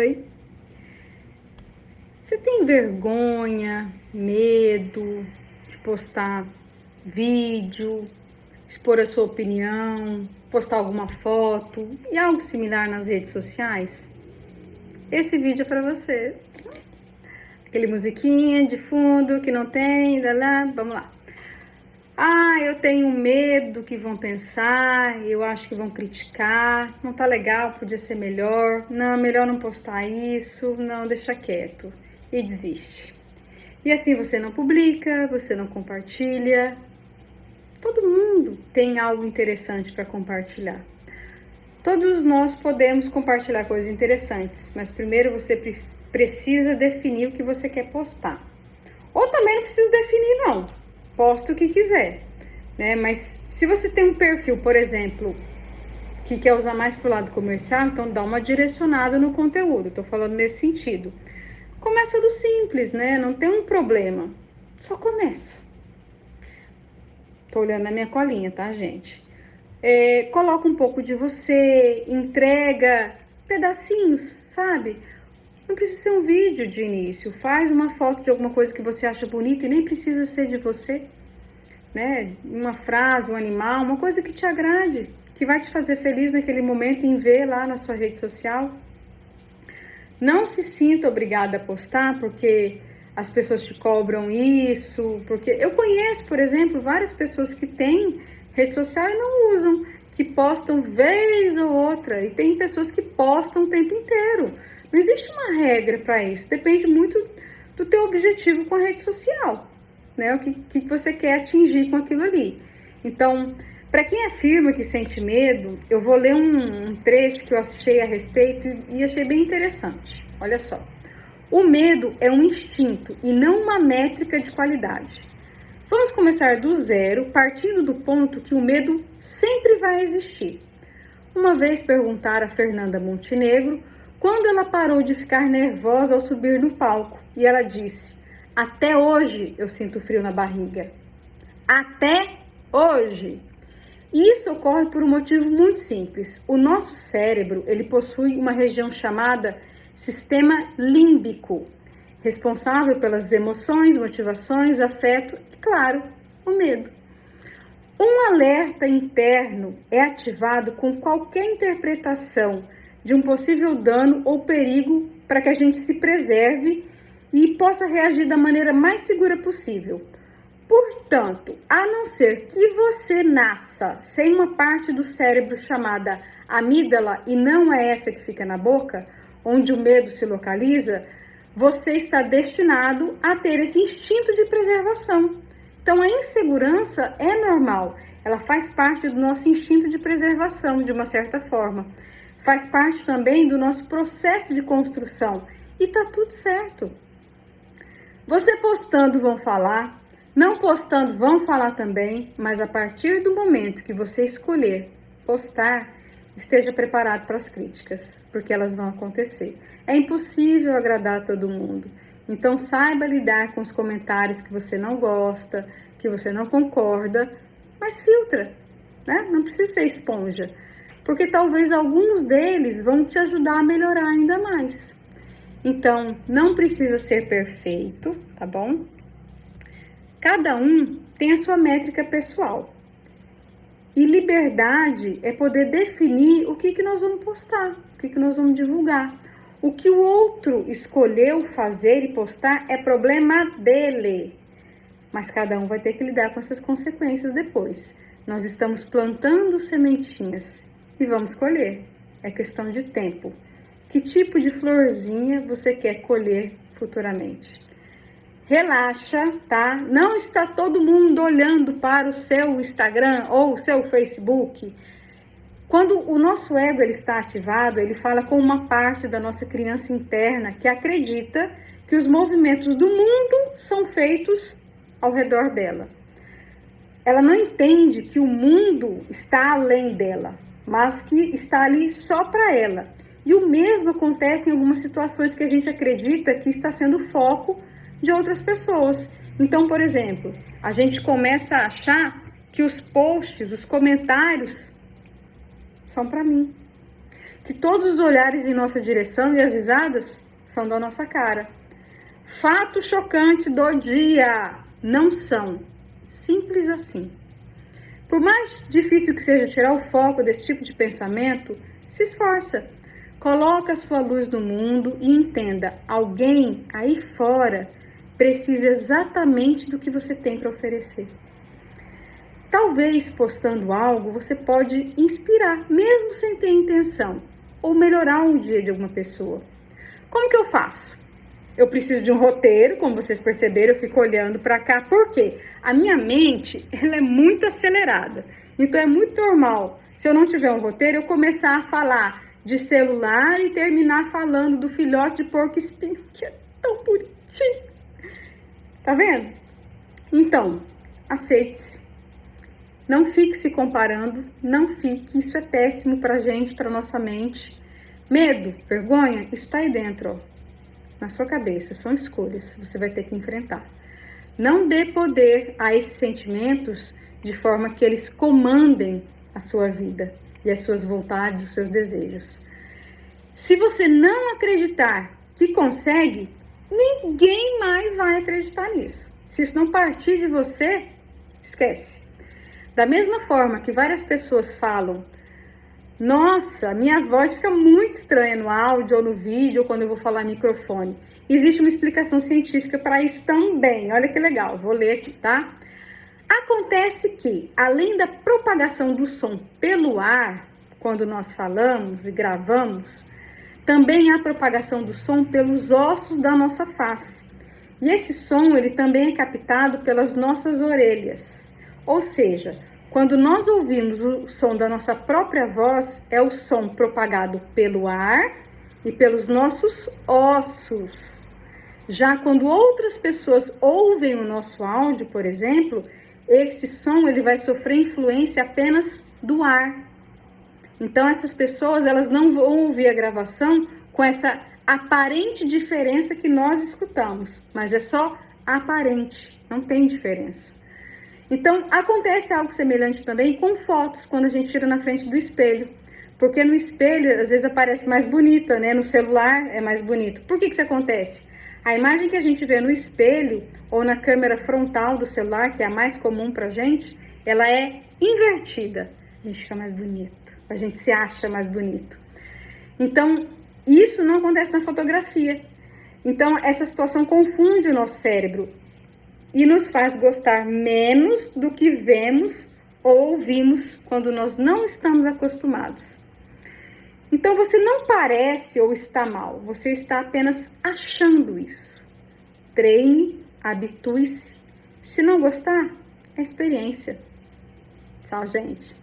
Oi? Você tem vergonha, medo de postar vídeo, expor a sua opinião, postar alguma foto e algo similar nas redes sociais? Esse vídeo é para você. Aquele musiquinha de fundo que não tem, lá, vamos lá. Ah, eu tenho medo que vão pensar, eu acho que vão criticar, não tá legal, podia ser melhor, não, melhor não postar isso, não, deixa quieto e desiste. E assim você não publica, você não compartilha. Todo mundo tem algo interessante para compartilhar. Todos nós podemos compartilhar coisas interessantes, mas primeiro você precisa definir o que você quer postar. Ou também não precisa definir, não posta o que quiser, né? Mas se você tem um perfil, por exemplo, que quer usar mais pro lado comercial, então dá uma direcionada no conteúdo. Tô falando nesse sentido. Começa do simples, né? Não tem um problema. Só começa. Tô olhando a minha colinha, tá, gente? É, coloca um pouco de você, entrega pedacinhos, sabe? Não precisa ser um vídeo de início. Faz uma foto de alguma coisa que você acha bonita e nem precisa ser de você. Né? Uma frase, um animal, uma coisa que te agrade, que vai te fazer feliz naquele momento em ver lá na sua rede social. Não se sinta obrigada a postar porque as pessoas te cobram isso, porque eu conheço, por exemplo, várias pessoas que têm rede social e não usam, que postam vez ou outra, e tem pessoas que postam o tempo inteiro. Não existe uma regra para isso, depende muito do teu objetivo com a rede social, né? O que, que você quer atingir com aquilo ali. Então, para quem afirma que sente medo, eu vou ler um, um trecho que eu achei a respeito e achei bem interessante. Olha só. O medo é um instinto e não uma métrica de qualidade. Vamos começar do zero, partindo do ponto que o medo sempre vai existir. Uma vez perguntar a Fernanda Montenegro quando ela parou de ficar nervosa ao subir no palco e ela disse: Até hoje eu sinto frio na barriga. Até hoje. Isso ocorre por um motivo muito simples. O nosso cérebro, ele possui uma região chamada sistema límbico, responsável pelas emoções, motivações, afeto e, claro, o medo. Um alerta interno é ativado com qualquer interpretação de um possível dano ou perigo para que a gente se preserve e possa reagir da maneira mais segura possível. Portanto, a não ser que você nasça sem uma parte do cérebro chamada amígdala e não é essa que fica na boca, onde o medo se localiza, você está destinado a ter esse instinto de preservação. Então, a insegurança é normal, ela faz parte do nosso instinto de preservação, de uma certa forma faz parte também do nosso processo de construção e tá tudo certo. Você postando vão falar, não postando vão falar também, mas a partir do momento que você escolher postar, esteja preparado para as críticas, porque elas vão acontecer. É impossível agradar todo mundo. Então saiba lidar com os comentários que você não gosta, que você não concorda, mas filtra, né? Não precisa ser esponja porque talvez alguns deles vão te ajudar a melhorar ainda mais. Então, não precisa ser perfeito, tá bom? Cada um tem a sua métrica pessoal. E liberdade é poder definir o que, que nós vamos postar, o que, que nós vamos divulgar. O que o outro escolheu fazer e postar é problema dele. Mas cada um vai ter que lidar com essas consequências depois. Nós estamos plantando sementinhas e vamos colher. É questão de tempo. Que tipo de florzinha você quer colher futuramente? Relaxa, tá? Não está todo mundo olhando para o seu Instagram ou o seu Facebook. Quando o nosso ego ele está ativado, ele fala com uma parte da nossa criança interna que acredita que os movimentos do mundo são feitos ao redor dela. Ela não entende que o mundo está além dela mas que está ali só para ela. E o mesmo acontece em algumas situações que a gente acredita que está sendo foco de outras pessoas. Então, por exemplo, a gente começa a achar que os posts, os comentários são para mim. que todos os olhares em nossa direção e as risadas são da nossa cara. Fato chocante do dia: não são. Simples assim. Por mais difícil que seja tirar o foco desse tipo de pensamento, se esforça. Coloca a sua luz no mundo e entenda: alguém aí fora precisa exatamente do que você tem para oferecer. Talvez postando algo você pode inspirar, mesmo sem ter intenção, ou melhorar o dia de alguma pessoa. Como que eu faço? Eu preciso de um roteiro, como vocês perceberam, eu fico olhando para cá, porque a minha mente ela é muito acelerada. Então é muito normal, se eu não tiver um roteiro, eu começar a falar de celular e terminar falando do filhote de porco espinho, que é tão bonitinho. Tá vendo? Então, aceite-se não fique se comparando, não fique, isso é péssimo para a gente, para nossa mente. Medo, vergonha, isso está aí dentro, ó, na sua cabeça, são escolhas, você vai ter que enfrentar. Não dê poder a esses sentimentos de forma que eles comandem a sua vida e as suas vontades, os seus desejos. Se você não acreditar que consegue, ninguém mais vai acreditar nisso. Se isso não partir de você, esquece. Da mesma forma que várias pessoas falam, nossa, minha voz fica muito estranha no áudio ou no vídeo ou quando eu vou falar microfone. Existe uma explicação científica para isso também. Olha que legal, vou ler aqui, tá? Acontece que, além da propagação do som pelo ar, quando nós falamos e gravamos, também há propagação do som pelos ossos da nossa face. E esse som ele também é captado pelas nossas orelhas. Ou seja, quando nós ouvimos o som da nossa própria voz, é o som propagado pelo ar e pelos nossos ossos. Já quando outras pessoas ouvem o nosso áudio, por exemplo, esse som ele vai sofrer influência apenas do ar. Então essas pessoas elas não vão ouvir a gravação com essa aparente diferença que nós escutamos, mas é só aparente, não tem diferença. Então, acontece algo semelhante também com fotos, quando a gente tira na frente do espelho. Porque no espelho, às vezes, aparece mais bonita, né? No celular é mais bonito. Por que, que isso acontece? A imagem que a gente vê no espelho ou na câmera frontal do celular, que é a mais comum pra gente, ela é invertida. A gente fica mais bonito, a gente se acha mais bonito. Então, isso não acontece na fotografia. Então, essa situação confunde o nosso cérebro e nos faz gostar menos do que vemos ou ouvimos quando nós não estamos acostumados. Então você não parece ou está mal, você está apenas achando isso. Treine, habitue-se. Se não gostar, é experiência. Tchau, gente.